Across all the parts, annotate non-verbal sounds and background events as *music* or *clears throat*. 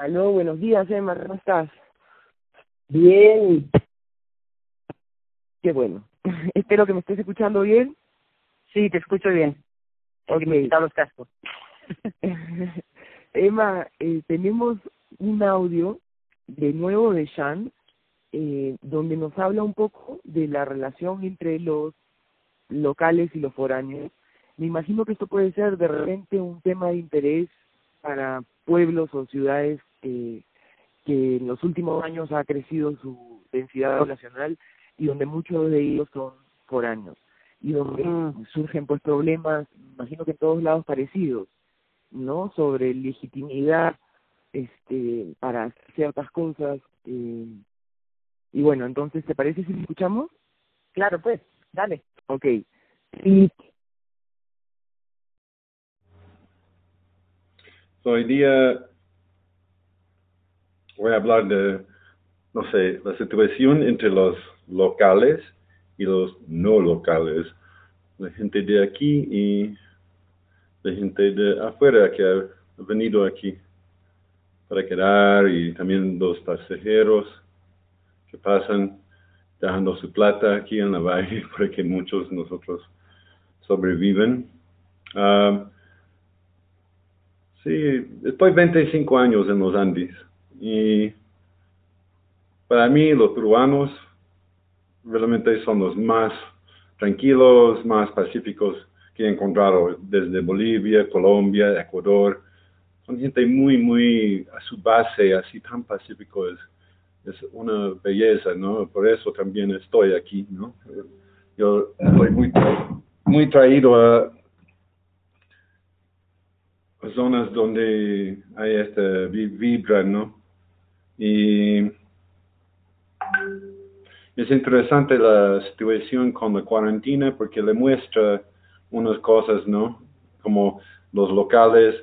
Aló, buenos días, Emma, ¿cómo estás? Bien, Qué bueno. *laughs* Espero que me estés escuchando bien. sí, te escucho bien. Porque me he quitado los cascos. *laughs* Emma, eh, tenemos un audio de nuevo de Shan, eh, donde nos habla un poco de la relación entre los locales y los foráneos. Me imagino que esto puede ser de repente un tema de interés para pueblos o ciudades eh, que en los últimos años ha crecido su densidad poblacional y donde muchos de ellos son foráneos y donde Mm. surgen pues problemas, imagino que en todos lados parecidos, ¿no? Sobre legitimidad este para ciertas cosas eh, y bueno, entonces ¿te parece si lo escuchamos? Claro, pues, dale. Ok. Y Hoy día voy a hablar de, no sé, la situación entre los locales y los no locales, la gente de aquí y la gente de afuera que ha venido aquí para quedar y también los pasajeros que pasan dejando su plata aquí en la valle *laughs* para que muchos de nosotros sobreviven. Ah, Sí, estoy 25 años en los Andes y para mí los peruanos realmente son los más tranquilos, más pacíficos que he encontrado desde Bolivia, Colombia, Ecuador. Son gente muy, muy a su base, así tan pacífico es, es una belleza, ¿no? Por eso también estoy aquí, ¿no? Yo estoy muy, muy traído a, zonas donde hay esta vi- vibra, ¿no? Y es interesante la situación con la cuarentena porque le muestra unas cosas, ¿no? Como los locales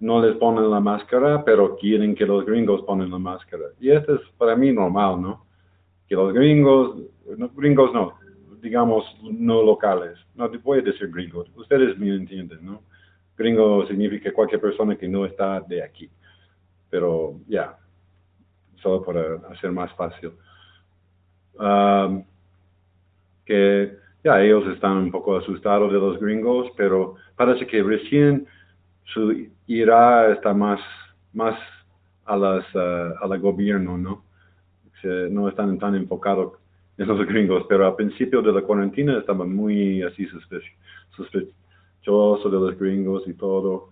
no les ponen la máscara, pero quieren que los gringos ponen la máscara. Y esto es para mí normal, ¿no? Que los gringos, no, gringos no, digamos no locales, no te voy a decir gringos, ustedes me entienden, ¿no? Gringo significa cualquier persona que no está de aquí. Pero ya, solo para hacer más fácil. Um, que ya ellos están un poco asustados de los gringos, pero parece que recién su ira está más, más a las uh, a la gobierno, ¿no? Se- no están tan enfocados en los gringos, pero al principio de la cuarentena estaban muy así sospe- sospechosos de los gringos y todo.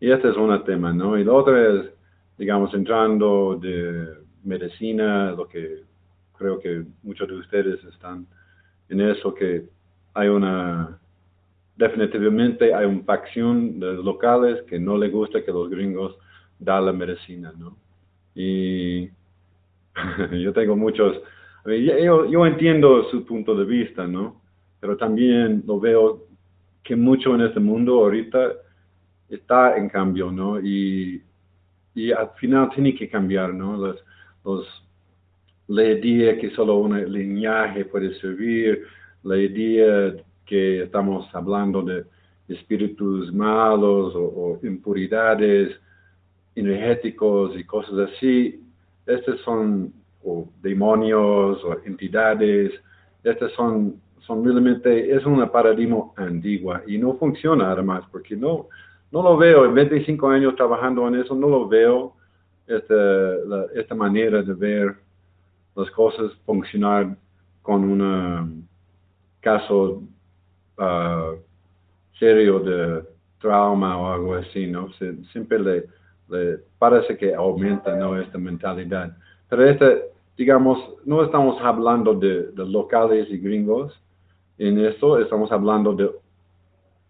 Y este es un tema, ¿no? Y lo otro es, digamos, entrando de medicina, lo que creo que muchos de ustedes están en eso, que hay una, definitivamente hay una facción de locales que no le gusta que los gringos dan la medicina, ¿no? Y *laughs* yo tengo muchos, yo, yo entiendo su punto de vista, ¿no? Pero también lo veo que mucho en este mundo ahorita está en cambio, ¿no? Y, y al final tiene que cambiar, ¿no? Los, los, la idea que solo un linaje puede servir, la idea que estamos hablando de espíritus malos o, o impuridades energéticos y cosas así, estos son o demonios o entidades, estas son, son realmente, es una paradigma antigua y no funciona además porque no, no lo veo, en 25 años trabajando en eso, no lo veo esta, la- esta manera de ver las cosas funcionar con un caso ah, serio de trauma o algo así, ¿no? Se- siempre le, parece que aumenta, ¿no? Esta mentalidad. Pero este, digamos, no estamos hablando de, de locales y gringos en esto, estamos hablando de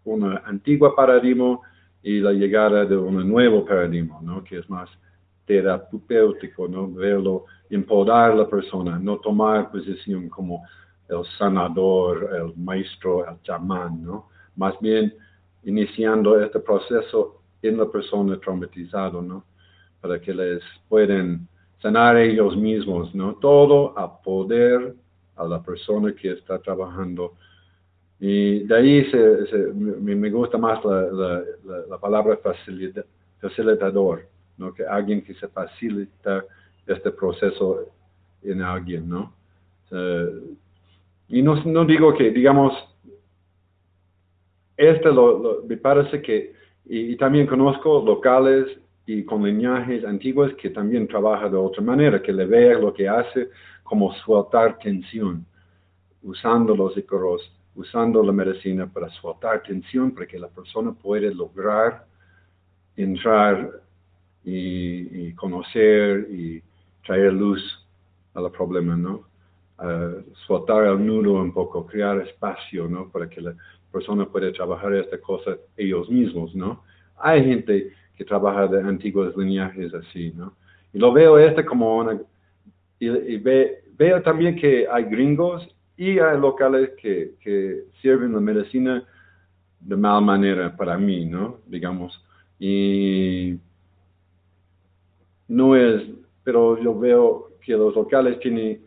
una antigua paradigma y la llegada de un nuevo paradigma, ¿no? Que es más terapéutico, ¿no? Verlo, empoderar a la persona, no tomar posición como el sanador, el maestro, el chamán, ¿no? Más bien iniciando este proceso en la persona traumatizada, ¿no? Para que les puedan sanar ellos mismos, ¿no? Todo a poder a la persona que está trabajando. Y de ahí se, se- me, gusta más la, la, la, la palabra facilita- facilitador, ¿no? Que alguien que se facilita este proceso en alguien, ¿no? y no, no digo que, digamos, este lo, me parece que, y, también conozco locales y con linajes antiguos que también trabaja de otra manera, que le vea lo que hace como soltar tensión, usando los icoros, usando la medicina para soltar tensión, para que la persona pueda lograr entrar y, conocer y traer luz al problema, ¿no? soltar el nudo un poco, crear espacio, ¿no? Para que la persona pueda trabajar esta cosa ellos mismos, ¿no? Hay gente que trabaja de antiguos linajes así, ¿no? Y lo veo este como una... Y, veo también que hay gringos y hay locales que, que sirven la medicina de mal manera para mí, ¿no? Digamos. Y no es, pero yo veo que los locales tienen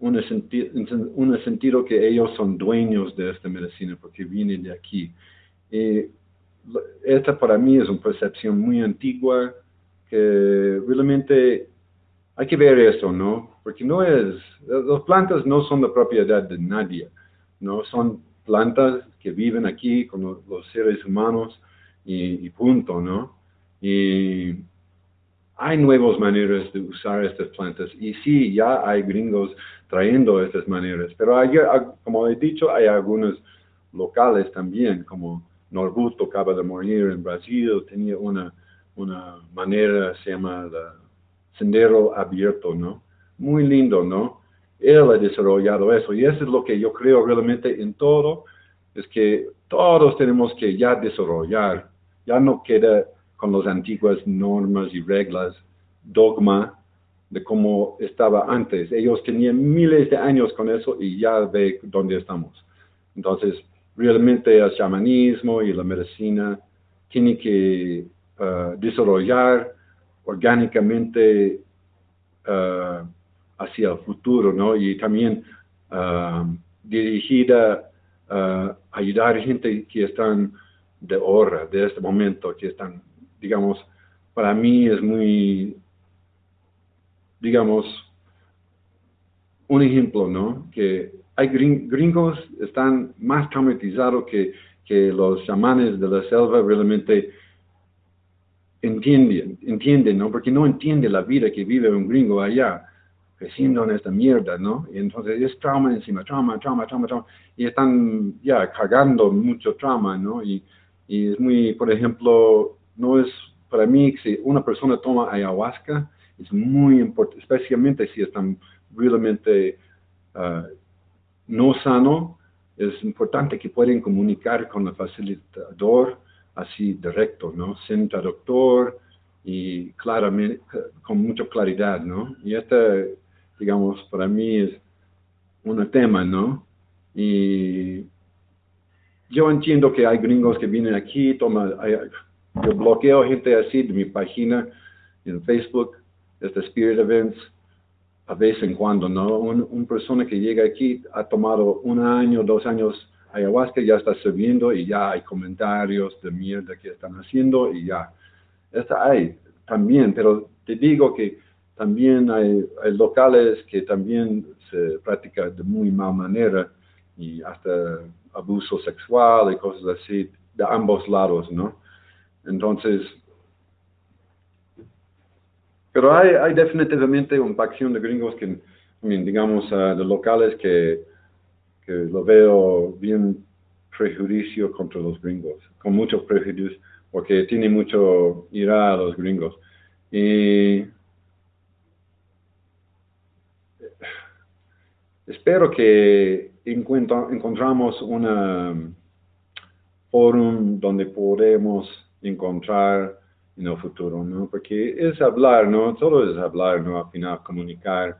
un, senti un sentido que ellos son dueños de esta medicina porque vienen de aquí. Y esta para mí es una percepción muy antigua que realmente hay que ver eso, ¿no? Porque no es, las plantas no son de propiedad de nadie, ¿no? Son plantas que viven aquí con los seres humanos y, y punto, ¿no? Y hay nuevas maneras de usar estas plantas y sí, ya hay gringos trayendo estas maneras, pero como he dicho, hay algunos locales también, como Norbuto acaba de morir en Brasil, tenía una, una manera, se llama sendero abierto, ¿no? Muy lindo, ¿no? Él ha desarrollado eso y eso es lo que yo creo realmente en todo, es que todos tenemos que ya desarrollar, ya no queda con las antiguas normas y reglas, dogma de cómo estaba antes. Ellos tenían miles de años con eso y ya ve dónde estamos. Entonces, realmente el chamanismo y la medicina tienen que uh, desarrollar orgánicamente uh, hacia el futuro, ¿no? Y también uh, dirigida a ayudar a gente que están de hora, de este momento, que están digamos, para mí es muy, digamos, un ejemplo, ¿no? Que hay gringos están más traumatizados que, que los chamanes de la selva realmente entienden, entienden, ¿no? Porque no entiende la vida que vive un gringo allá, creciendo en esta mierda, ¿no? Y entonces es trauma encima, trauma, trauma, trauma, trauma, y están ya cargando mucho trauma, ¿no? Y, y es muy, por ejemplo, no es, para mí, si una persona toma ayahuasca, es muy importante, especialmente si están realmente uh, no sano, es importante que pueden comunicar con el facilitador así directo, ¿no? Sin traductor y claramente, con mucha claridad, ¿no? Y este, digamos, para mí es un tema, ¿no? Y yo entiendo que hay gringos que vienen aquí, toman yo bloqueo gente así de mi página en Facebook, este Spirit Events, a vez en cuando, ¿no? Un, persona que llega aquí ha tomado un año, dos años ayahuasca, ya está sirviendo y ya hay comentarios de mierda que están haciendo y ya. Está hay también, pero te digo que también hay, hay locales que también se practica de muy mal manera y hasta abuso sexual y cosas así de ambos lados, ¿no? Entonces, pero hay, definitivamente una facción de gringos que, digamos, uh, de locales que, que lo veo bien prejuicio contra los gringos, con mucho prejuicio, porque tiene mucho ira a los gringos. Y espero que encontramos un forum donde podemos encontrar en el futuro, ¿no? Porque es hablar, ¿no? Todo es hablar, ¿no? Al final comunicar,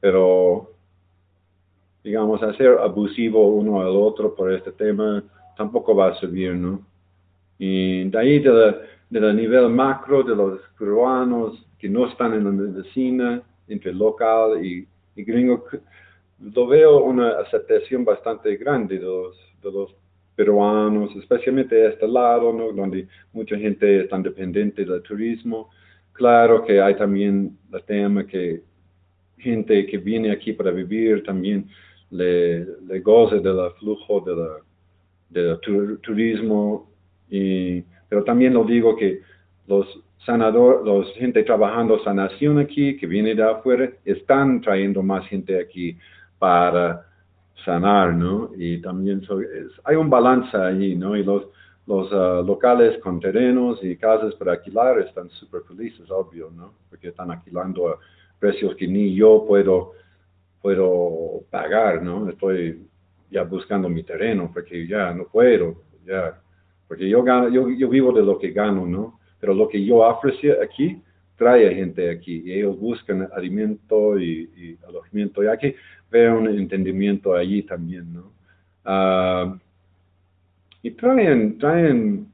pero digamos, hacer abusivo uno al otro por este tema tampoco va a servir, ¿no? Y de ahí, del nivel macro de los peruanos que no están en la medicina, entre local y, y gringo, lo veo una aceptación bastante grande de los, de los peruanos, especialmente de este lado, ¿no? donde mucha gente está dependiente del turismo, claro que hay también el tema que gente que viene aquí para vivir también le, le goce del flujo de del turismo, y, pero también lo digo que los sanador, los gente trabajando sanación aquí, que viene de afuera, están trayendo más gente aquí para sanar, ¿no? Y también hay un balance allí, ¿no? Y los, ah, locales con terrenos y casas para alquilar están súper felices, obvio, ¿no? Porque están alquilando a precios que ni yo puedo, puedo pagar, ¿no? Estoy ya buscando mi terreno porque ya no puedo, ya. Porque yo, gano, yo, yo vivo de lo que gano, ¿no? Pero lo que yo ofrece aquí trae gente aquí y ellos buscan alimento y, alojamiento. Y hay un entendimiento allí también, ¿no? Ah, y traen, traen,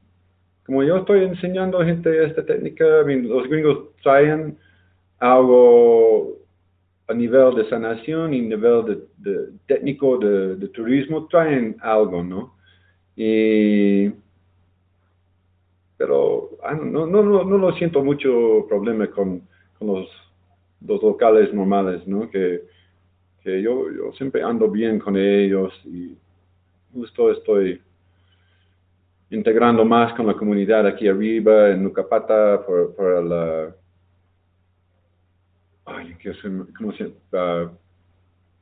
como yo estoy enseñando a gente esta técnica, los gringos traen algo a nivel de sanación y nivel de, técnico de, turismo, traen algo, ¿no? Y, pero ah, no, no, no, no lo siento mucho problema con, con los, los, locales normales, ¿no? Que, que yo, yo siempre ando bien con ellos y justo estoy integrando más con la comunidad aquí arriba en Nucapata por, la... Ay, ¿qué ¿cómo se llama?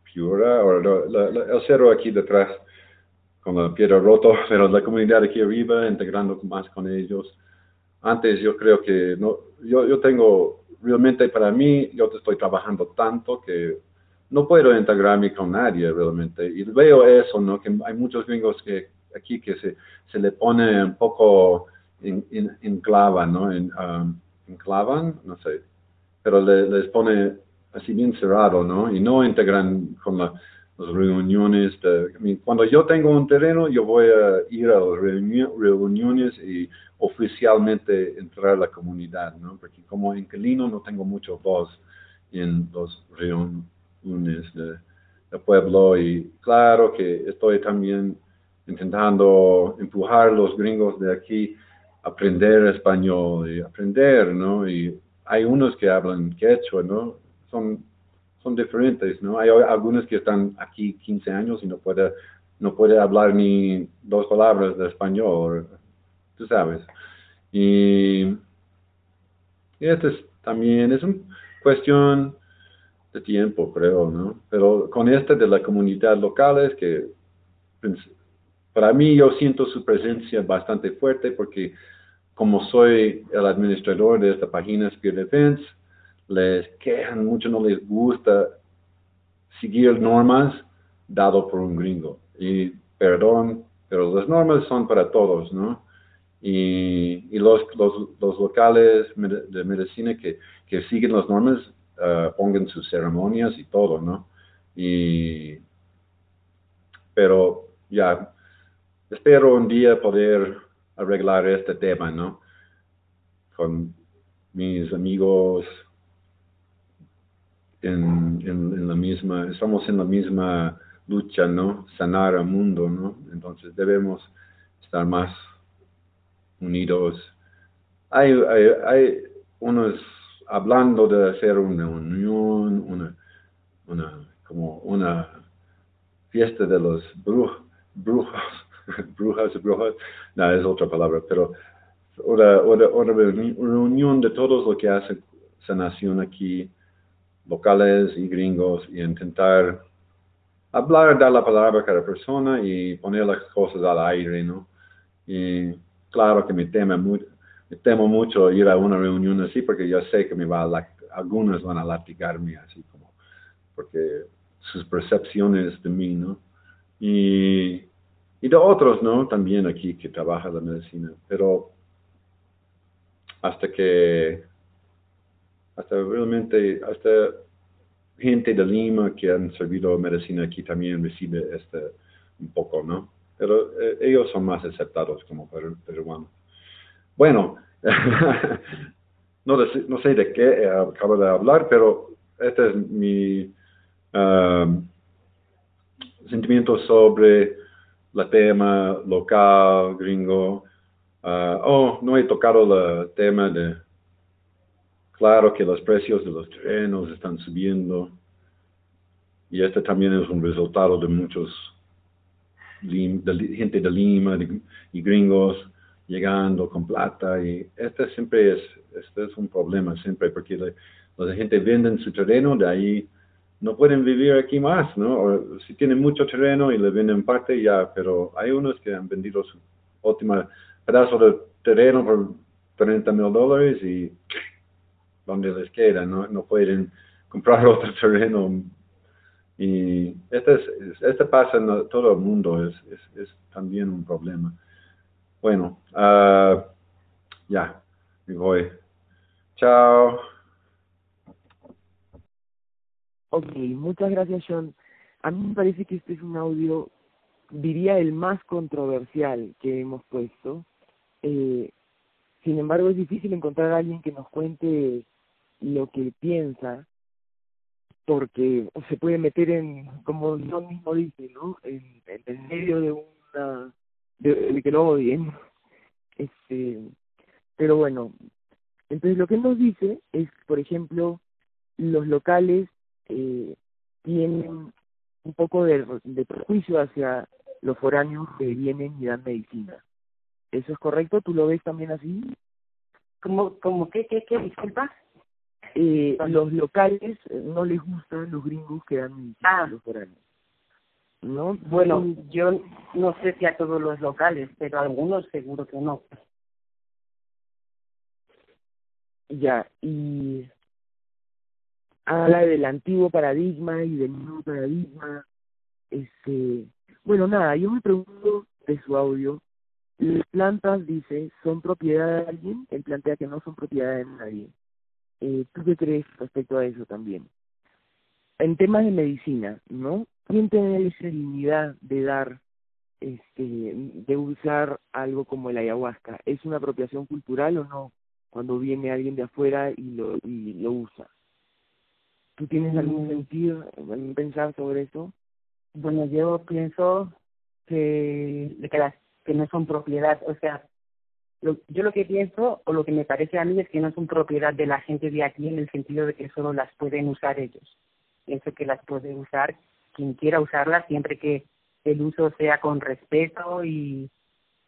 Piura, o el cerro aquí detrás con la piedra roto, *laughs* pero la comunidad aquí arriba, integrando más con ellos. Antes yo creo que no, yo, yo tengo, realmente para mí, yo estoy trabajando tanto que no puedo integrarme con nadie realmente. Y veo eso, ¿no? Que hay muchos gringos que aquí que se, se le pone un poco en, en, ¿no? En, um, clavan, no sé, pero les pone así bien cerrado, ¿no? Y no integran con la, las reuniones. De, cuando yo tengo un terreno, yo voy a ir a las reuniones y oficialmente entrar a la comunidad, ¿no? Porque como inquilino no tengo mucho voz en las reuniones de, de pueblo y claro que estoy también intentando empujar a los gringos de aquí a aprender español y aprender, ¿no? Y hay unos que hablan quechua, ¿no? Son, son diferentes, ¿no? Hay algunos que están aquí 15 años y no puede, no puede hablar ni dos palabras de español, tú sabes. Y, y esto es, también es una cuestión de tiempo, creo, ¿no? Pero con este de la comunidad local es que para mí yo siento su presencia bastante fuerte porque como soy el administrador de esta página Spirit Defense, les quejan mucho, no les gusta seguir normas dado por un gringo. Y perdón, pero las normas son para todos, ¿no? Y, y los, los, los, locales de medicina que, que siguen las normas uh, pongan sus ceremonias y todo, ¿no? Y, pero ya, espero un día poder arreglar este tema, ¿no? Con mis amigos en, en, la misma, estamos en la misma lucha, ¿no? Sanar al mundo, ¿no? Entonces debemos estar más unidos. Hay, hay, hay unos hablando de hacer una unión, una, una, como una fiesta de los brujos, *laughs* brujos brujas, brujas, no, es otra palabra, pero una, una, reunión de todos los que hacen sanación aquí, locales y gringos, y intentar hablar, dar la palabra a cada persona y poner las cosas al aire, ¿no? Y claro que me temo, muy, temo mucho ir a una reunión así porque yo sé que me va a, algunos van a latigarme así como, porque sus percepciones de mí, ¿no? Y y de otros, ¿no? También aquí que trabaja la medicina, pero hasta que, hasta realmente, hasta gente de Lima que han servido medicina aquí también recibe este un poco, ¿no? Pero eh, ellos son más aceptados como peruanos. Bueno, *laughs* no, sé de qué acabo de hablar, pero este es mi um, sentimiento sobre la tema local, gringo. Uh, oh, no he tocado el tema de claro que los precios de los terrenos están subiendo y este también es un resultado de muchos de gente de Lima y gringos llegando con plata y este siempre es este es un problema siempre porque la, gente vende su terreno de ahí no pueden vivir aquí más no o si tienen mucho terreno y le venden parte ya pero hay unos que han vendido su última pedazo de terreno por 30 mil dólares y donde les queda no no pueden comprar *laughs* otro terreno. Y este, es, este pasa en todo el mundo, es, es, es también un problema. Bueno, uh, ya, me voy. Chao. Ok, muchas gracias, Sean. A mí me parece que este es un audio, diría, el más controversial que hemos puesto. Eh, sin embargo, es difícil encontrar a alguien que nos cuente lo que piensa porque se puede meter en, como yo mismo dice, ¿no? En, en medio de una, de, que lo odien. Este, pero bueno, entonces lo que nos dice es, por ejemplo, los locales eh, tienen un poco de, de prejuicio hacia los foráneos que vienen y dan medicina. ¿Eso es correcto? ¿Tú lo ves también así? ¿Cómo, cómo qué, qué, qué, disculpa? eh, los locales eh, no les gustan los gringos que dan ah. los foráneos. ¿No? Bueno, yo no sé si a todos los locales, pero a algunos seguro que no. Ya, y habla del antiguo paradigma y del nuevo paradigma. Este, bueno, nada, yo me pregunto de su audio, las plantas, dice, son propiedad de alguien, él plantea que no son propiedad de nadie. Eh, ¿Tú qué crees respecto a eso también? En temas de medicina, ¿no? ¿Quién tiene esa dignidad de dar, este, de usar algo como el ayahuasca? ¿Es una apropiación cultural o no? Cuando viene alguien de afuera y lo, y lo usa. ¿Tú tienes algún mm. sentido en pensar sobre eso? Bueno, yo pienso que, que, las, que no son propiedad, o sea, yo lo que pienso o lo que me parece a mí es que no son propiedad de la gente de aquí en el sentido de que solo las pueden usar ellos. Pienso que las puede usar quien quiera usarlas siempre que el uso sea con respeto y,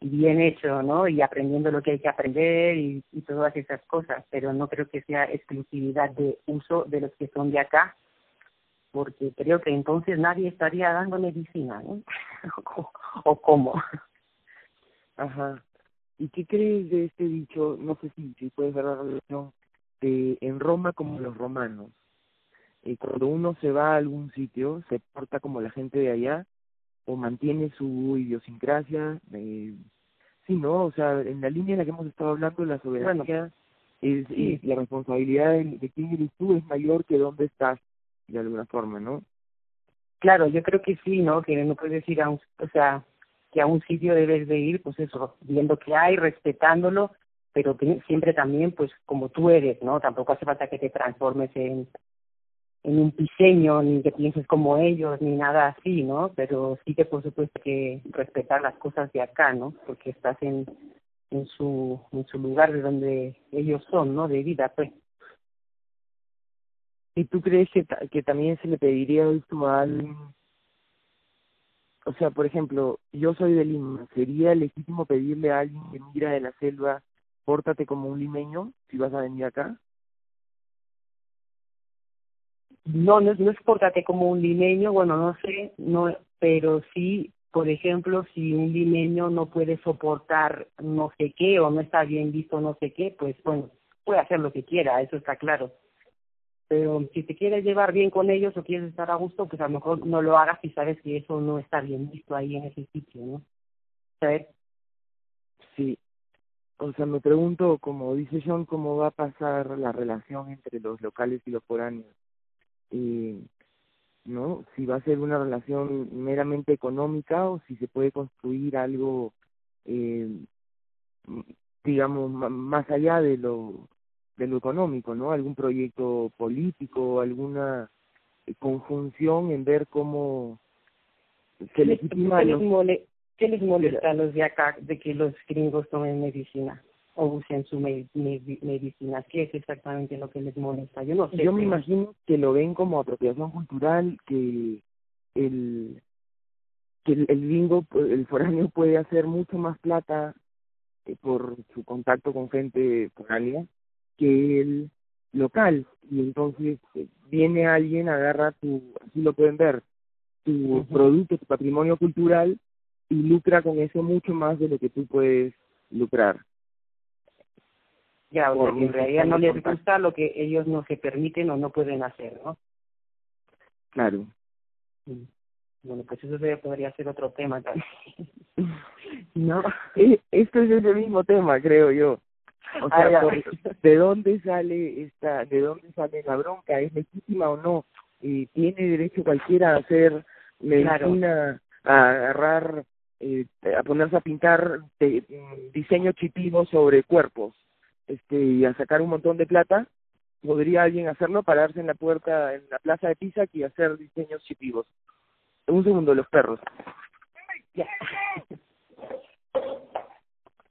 bien hecho, ¿no? Y aprendiendo lo que hay que aprender y, y todas esas cosas, pero no creo que sea exclusividad de uso de los que son de acá, porque creo que entonces nadie estaría dando medicina, ¿no? *laughs* o cómo. Ajá. ¿Y qué crees de este dicho? No sé si, si puedes ver la relación de en Roma como los romanos. Y cuando uno se va a algún sitio, se porta como la gente de allá o mantiene su idiosincrasia. Eh, sí, ¿no? O sea, en la línea en la que hemos estado hablando, la soberanía es, y la responsabilidad de, de quién eres tú es mayor que dónde estás, de alguna forma, ¿no? Claro, yo creo que sí, ¿no? Que no puedes ir a un, o sea, que a un sitio debes de ir, pues eso, viendo qué hay, respetándolo, pero siempre también, pues como tú eres, ¿no? Tampoco hace falta que te transformes en, en un diseño, ni que pienses como ellos, ni nada así, ¿no? Pero sí que por supuesto que respetar las cosas de acá, ¿no? Porque estás en, en su, en su lugar de donde ellos son, ¿no? De vida, pues. ¿Y tú crees que, que también se le pediría esto a alguien o sea, por ejemplo, yo soy de Lima, ¿sería legítimo pedirle a alguien que mira de la selva, pórtate como un limeño si vas a venir acá? No, no, no es pórtate como un limeño, bueno, no sé, no, pero sí, por ejemplo, si un limeño no puede soportar no sé qué o no está bien visto no sé qué, pues bueno, puede hacer lo que quiera, eso está claro pero si te quieres llevar bien con ellos o quieres estar a gusto, pues a lo mejor no lo hagas si sabes que eso no está bien visto ahí en ese sitio, ¿no? ¿Sabes? Sí. O sea, me pregunto, como dice John, cómo va a pasar la relación entre los locales y los foráneos. Eh, ¿No? Si va a ser una relación meramente económica o si se puede construir algo, eh, digamos, más allá de lo de lo económico, ¿no? Algún proyecto político, alguna conjunción en ver cómo se legitima... ¿Qué les, ¿Qué les molesta a los de acá de que los gringos tomen medicina? O usen su medicina. ¿Qué es exactamente lo que les molesta? Yo no sé. Yo me imagino que lo ven como apropiación cultural, que el que el, el bingo, el foráneo puede hacer mucho más plata eh, por su contacto con gente foránea que el local y entonces eh, viene alguien agarra tu así lo pueden ver tu producto tu patrimonio cultural y lucra con eso mucho más de lo que tú puedes lucrar ya porque en realidad no les gusta lo que ellos no se permiten o no pueden hacer no claro. Bueno pues eso podría ser otro tema también. *laughs* No e, esto es ese mismo tema creo yo. O ah, sea, ¿de dónde sale esta, de dónde sale la bronca? ¿Es legítima o no? y ¿Tiene derecho cualquiera a hacer medicina, a agarrar, eh, a ponerse a pintar de, mm, diseños chitivos sobre cuerpos este y a sacar un montón de plata? ¿Podría alguien hacerlo, pararse en la puerta, en la plaza de Pisa y hacer diseños chitivos? Un segundo, los perros.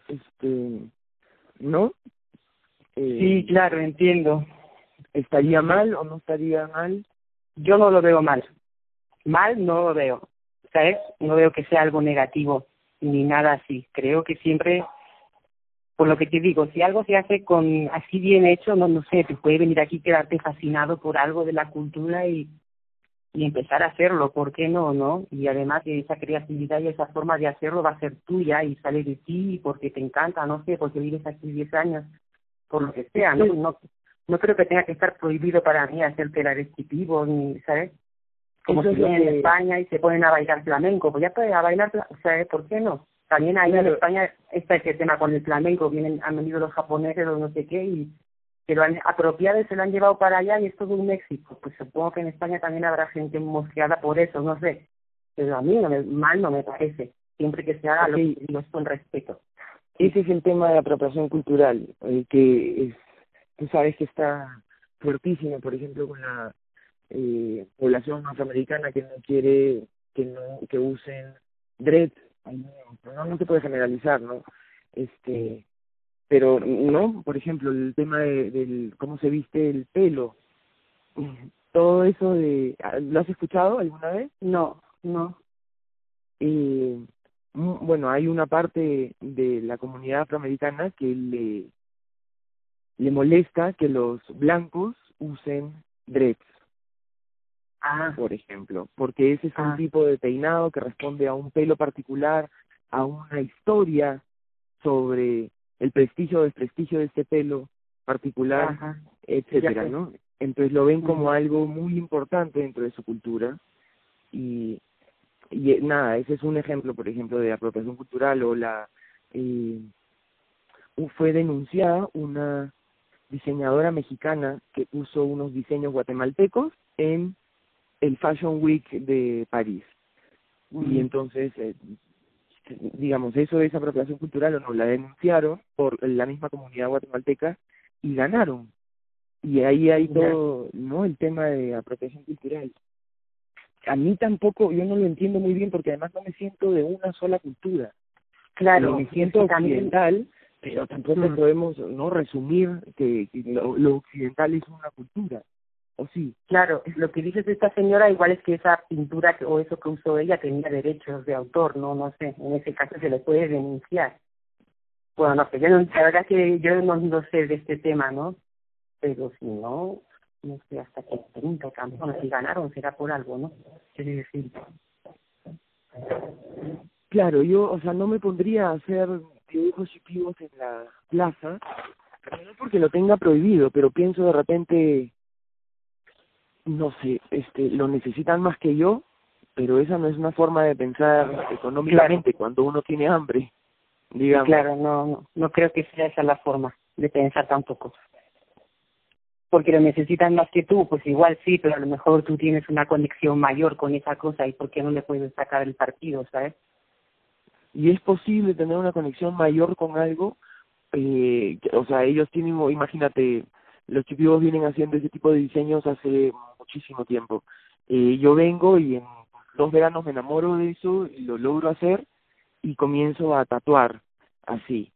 Este ¿no? Eh, sí, claro, entiendo. ¿Estaría mal o no estaría mal? Yo no lo veo mal. Mal no lo veo. ¿Sabes? No veo que sea algo negativo ni nada así. Creo que siempre, por lo que te digo, si algo se hace con así bien hecho, no, no sé, te puede venir aquí quedarte fascinado por algo de la cultura y y empezar a hacerlo, ¿por qué no, no? Y además esa creatividad y esa forma de hacerlo va a ser tuya y sale de ti porque te encanta, no sé, porque vives aquí 10 años, por lo que sea, ¿no? No, no creo que tenga que estar prohibido para mí hacer tipo ni, ¿sabes? Como si vienen en España y se ponen a bailar flamenco, pues ya pueden a bailar, ¿sabes? ¿Por qué no? También ahí en España está ese tema con el flamenco, vienen, han venido los japoneses o no sé qué y que lo han apropiado y se lo han llevado para allá y es todo un éxito. Pues supongo que en España también habrá gente mosqueada por eso, no sé. Pero a mí no me, mal no me parece, siempre que se haga lo, lo con respeto. Ese es el tema de apropiación cultural, el que es, tú sabes que está fuertísimo, por ejemplo, con la eh, población afroamericana que no quiere que no que usen dread, no, no se puede generalizar, ¿no? Este pero no, por ejemplo, el tema de, del cómo se viste el pelo, *clears throat* todo eso de, ¿lo has escuchado alguna vez? No, no. Eh, bueno, hay una parte de la comunidad afroamericana que le, le molesta que los blancos usen dreads. Ah. Por ejemplo, porque ese es un ah. tipo de peinado que responde a un pelo particular, a una historia sobre el prestigio o desprestigio de este pelo particular, etcétera, ¿no? Entonces lo ven como algo muy importante dentro de su cultura y, y eh, nada, ese es un ejemplo, por ejemplo, de apropiación cultural o la eh, fue denunciada una diseñadora mexicana que puso unos diseños guatemaltecos en el Fashion Week de París. Y entonces eh, digamos, eso es apropiación cultural o no, la denunciaron por la misma comunidad guatemalteca y ganaron. Y ahí hay todo, ¿no? El tema de apropiación cultural. A mí tampoco, yo no lo entiendo muy bien porque además no me siento de una sola cultura. Claro. Me siento occidental, pero tampoco podemos no resumir que, lo occidental es una cultura. ¿O sí? Claro, lo que dices de esta señora igual es que esa pintura o eso que usó ella tenía derechos de autor, no no sé, en ese caso se le puede denunciar. Bueno, no sé, yo no, la verdad que yo no, no sé de este tema, ¿no? Pero si no, no sé hasta qué punto campeón, si ganaron será por algo, ¿no? Quiere decir. Claro, yo, o sea, no me pondría a hacer dibujos y pibos en la plaza, no porque lo tenga prohibido, pero pienso de repente no sé, este, lo necesitan más que yo, pero esa no es una forma de pensar económicamente cuando uno tiene hambre, digamos. Claro, no, no, no creo que sea esa la forma de pensar tampoco. Porque lo necesitan más que tú, pues igual sí, pero a lo mejor tú tienes una conexión mayor con esa cosa y ¿por qué no le puedes sacar el partido, sabes? Y es posible tener una conexión mayor con algo, eh, o sea, ellos tienen, imagínate, los chipivos vienen haciendo ese tipo de diseños hace muchísimo tiempo. Eh, yo vengo y en dos veranos me enamoro de eso lo logro hacer y comienzo a tatuar así.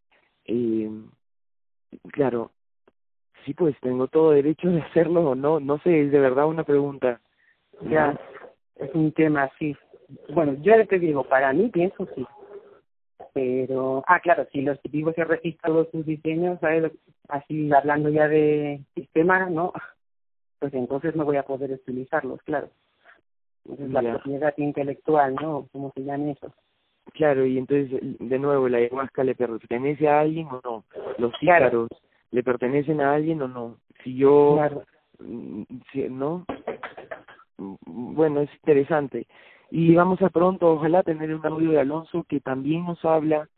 Eh, Claro, sí, pues tengo todo derecho de hacerlo o no, no sé, es de verdad una pregunta. Ya, es un tema así. Bueno, yo te digo, para mí pienso sí. Pero, ah, claro, si los tipos se registrado sus diseños, ¿sabes? Así hablando ya de sistema, ¿no? *laughs* Pues entonces no voy a poder utilizarlos, claro. Entonces la propiedad intelectual, ¿no? ¿Cómo se llama eso? Claro, y entonces, de nuevo, ¿la ayahuasca le pertenece a alguien o no? Los cícaros, ¿le pertenecen a alguien o no? Si yo, mm, si, ¿no? Mm, bueno, es interesante. Y vamos a pronto, ojalá, tener un audio de Alonso que también nos habla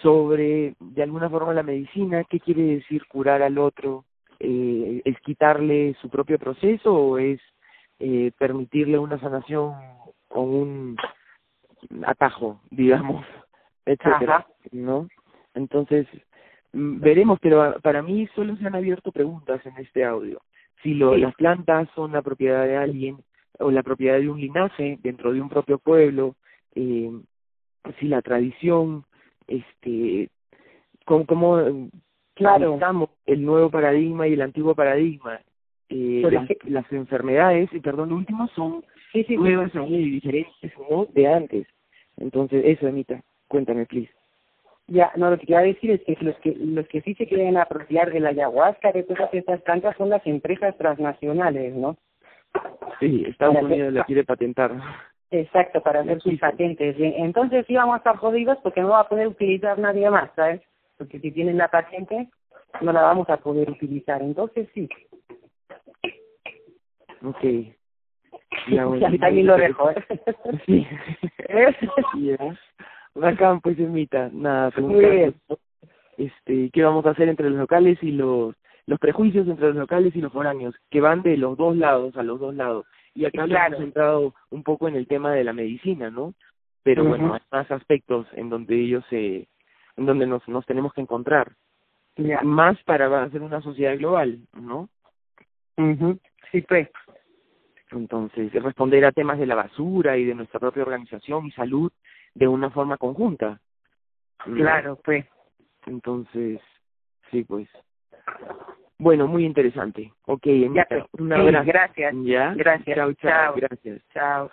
sobre, de alguna forma, la medicina, qué quiere decir curar al otro, eh, es quitarle su propio proceso o es eh, permitirle una sanación o un atajo, *laughs* digamos, etcétera, ¿no? Entonces, mm, veremos, pero para mí solo se han abierto preguntas en este audio. Si lo, las plantas son la propiedad de alguien o la propiedad de un linaje dentro de un propio pueblo, eh, si la tradición, este, cómo, cómo claro. el nuevo paradigma y el antiguo paradigma. Eh, las, las enfermedades, y perdón, lo último, son sí, sí, nuevas y diferentes ¿no? de antes. Entonces, eso, Anita, cuéntame, please. Ya, no, lo que quería decir es que los que los que sí se quieren apropiar de la ayahuasca, de todas estas plantas, son las empresas transnacionales, ¿no? Sí, Estados Unidos la quiere patentar. Exacto, para hacer sus patentes. Entonces sí vamos a estar jodidos porque no va a poder utilizar nadie más, ¿sabes? Porque si tienen la patente, no la vamos a poder utilizar. Entonces sí. Ok. *laughs* La también lo dejo, ¿eh? *laughs* Sí. *laughs* yeah. Bacán, pues. Nada, Muy bien. Este, ¿qué vamos a hacer entre los locales y los los prejuicios entre los locales y los foráneos, que van de los dos lados a los dos lados. Y acá claro. hemos entrado un poco en el tema de la medicina, ¿no? Pero bueno, hay más aspectos en donde ellos se, en donde nos, nos tenemos que encontrar. Más para hacer una sociedad global, ¿no? mhm Sí, pues. Entonces, responder a temas de la basura y de nuestra propia organización y salud de una forma conjunta. Claro, pues. Entonces, sí, pues. Bueno, muy interesante. Ok, ya, un abrazo. gracias. ¿Ya? Gracias. Chao, chao. Gracias. Chao.